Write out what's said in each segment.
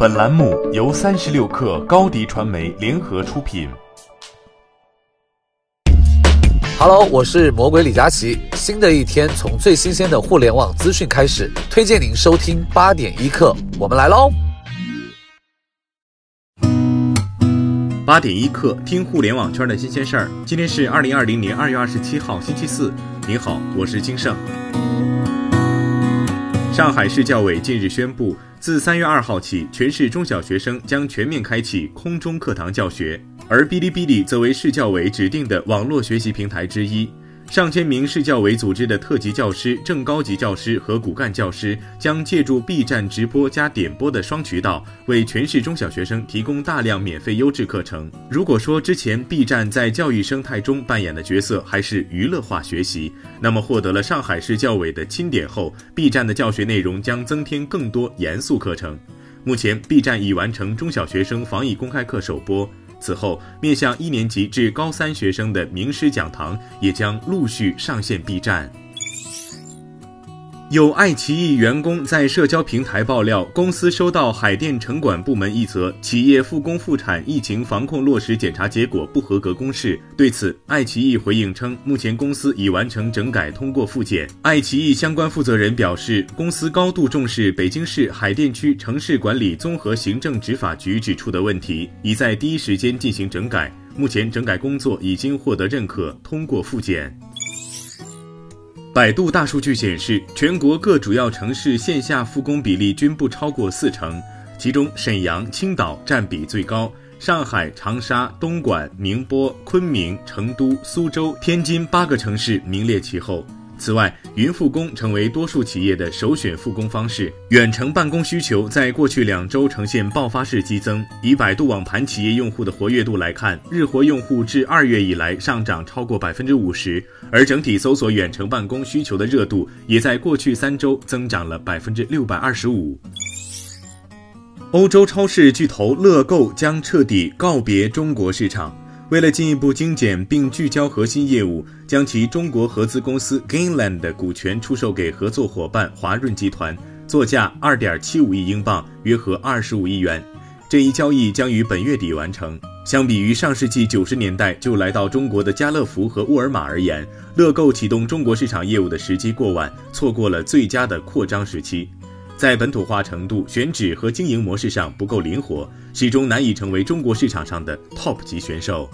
本栏目由三十六氪高低传媒联合出品。Hello，我是魔鬼李佳琦。新的一天从最新鲜的互联网资讯开始，推荐您收听八点一刻。我们来喽！八点一刻，听互联网圈的新鲜事儿。今天是二零二零年二月二十七号，星期四。您好，我是金盛。上海市教委近日宣布。自三月二号起，全市中小学生将全面开启空中课堂教学，而哔哩哔哩则为市教委指定的网络学习平台之一。上千名市教委组织的特级教师、正高级教师和骨干教师将借助 B 站直播加点播的双渠道，为全市中小学生提供大量免费优质课程。如果说之前 B 站在教育生态中扮演的角色还是娱乐化学习，那么获得了上海市教委的钦点后，B 站的教学内容将增添更多严肃课程。目前，B 站已完成中小学生防疫公开课首播。此后，面向一年级至高三学生的名师讲堂也将陆续上线 B 站。有爱奇艺员工在社交平台爆料，公司收到海淀城管部门一则企业复工复产疫情防控落实检查结果不合格公示。对此，爱奇艺回应称，目前公司已完成整改，通过复检。爱奇艺相关负责人表示，公司高度重视北京市海淀区城市管理综合行政执法局指出的问题，已在第一时间进行整改。目前整改工作已经获得认可，通过复检。百度大数据显示，全国各主要城市线下复工比例均不超过四成，其中沈阳、青岛占比最高，上海、长沙、东莞、宁波、昆明、成都、苏州、天津八个城市名列其后。此外，云复工成为多数企业的首选复工方式。远程办公需求在过去两周呈现爆发式激增。以百度网盘企业用户的活跃度来看，日活用户至二月以来上涨超过百分之五十，而整体搜索远程办公需求的热度也在过去三周增长了百分之六百二十五。欧洲超市巨头乐购将彻底告别中国市场。为了进一步精简并聚焦核心业务，将其中国合资公司 Gainland 的股权出售给合作伙伴华润集团，作价二点七五亿英镑，约合二十五亿元。这一交易将于本月底完成。相比于上世纪九十年代就来到中国的家乐福和沃尔玛而言，乐购启动中国市场业务的时机过晚，错过了最佳的扩张时期。在本土化程度、选址和经营模式上不够灵活，始终难以成为中国市场上的 top 级选手。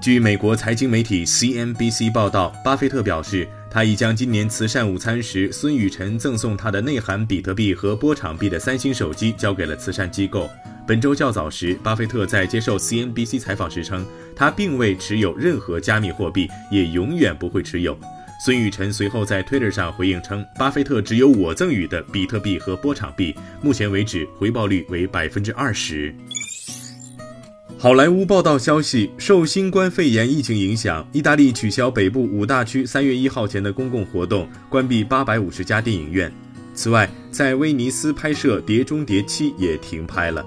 据美国财经媒体 CNBC 报道，巴菲特表示，他已将今年慈善午餐时孙雨晨赠送他的内含比特币和波场币的三星手机交给了慈善机构。本周较早时，巴菲特在接受 CNBC 采访时称，他并未持有任何加密货币，也永远不会持有。孙雨晨随后在 Twitter 上回应称，巴菲特只有我赠予的比特币和波场币，目前为止回报率为百分之二十。好莱坞报道消息，受新冠肺炎疫情影响，意大利取消北部五大区三月一号前的公共活动，关闭八百五十家电影院。此外，在威尼斯拍摄《碟中谍七》也停拍了。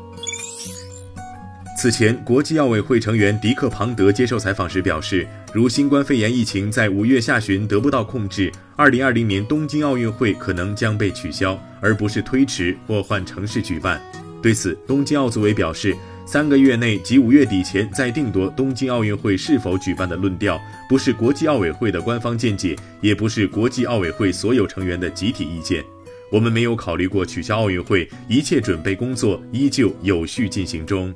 此前，国际奥委会成员迪克·庞德接受采访时表示，如新冠肺炎疫情在五月下旬得不到控制，二零二零年东京奥运会可能将被取消，而不是推迟或换城市举办。对此，东京奥组委表示，三个月内及五月底前再定夺东京奥运会是否举办的论调，不是国际奥委会的官方见解，也不是国际奥委会所有成员的集体意见。我们没有考虑过取消奥运会，一切准备工作依旧有序进行中。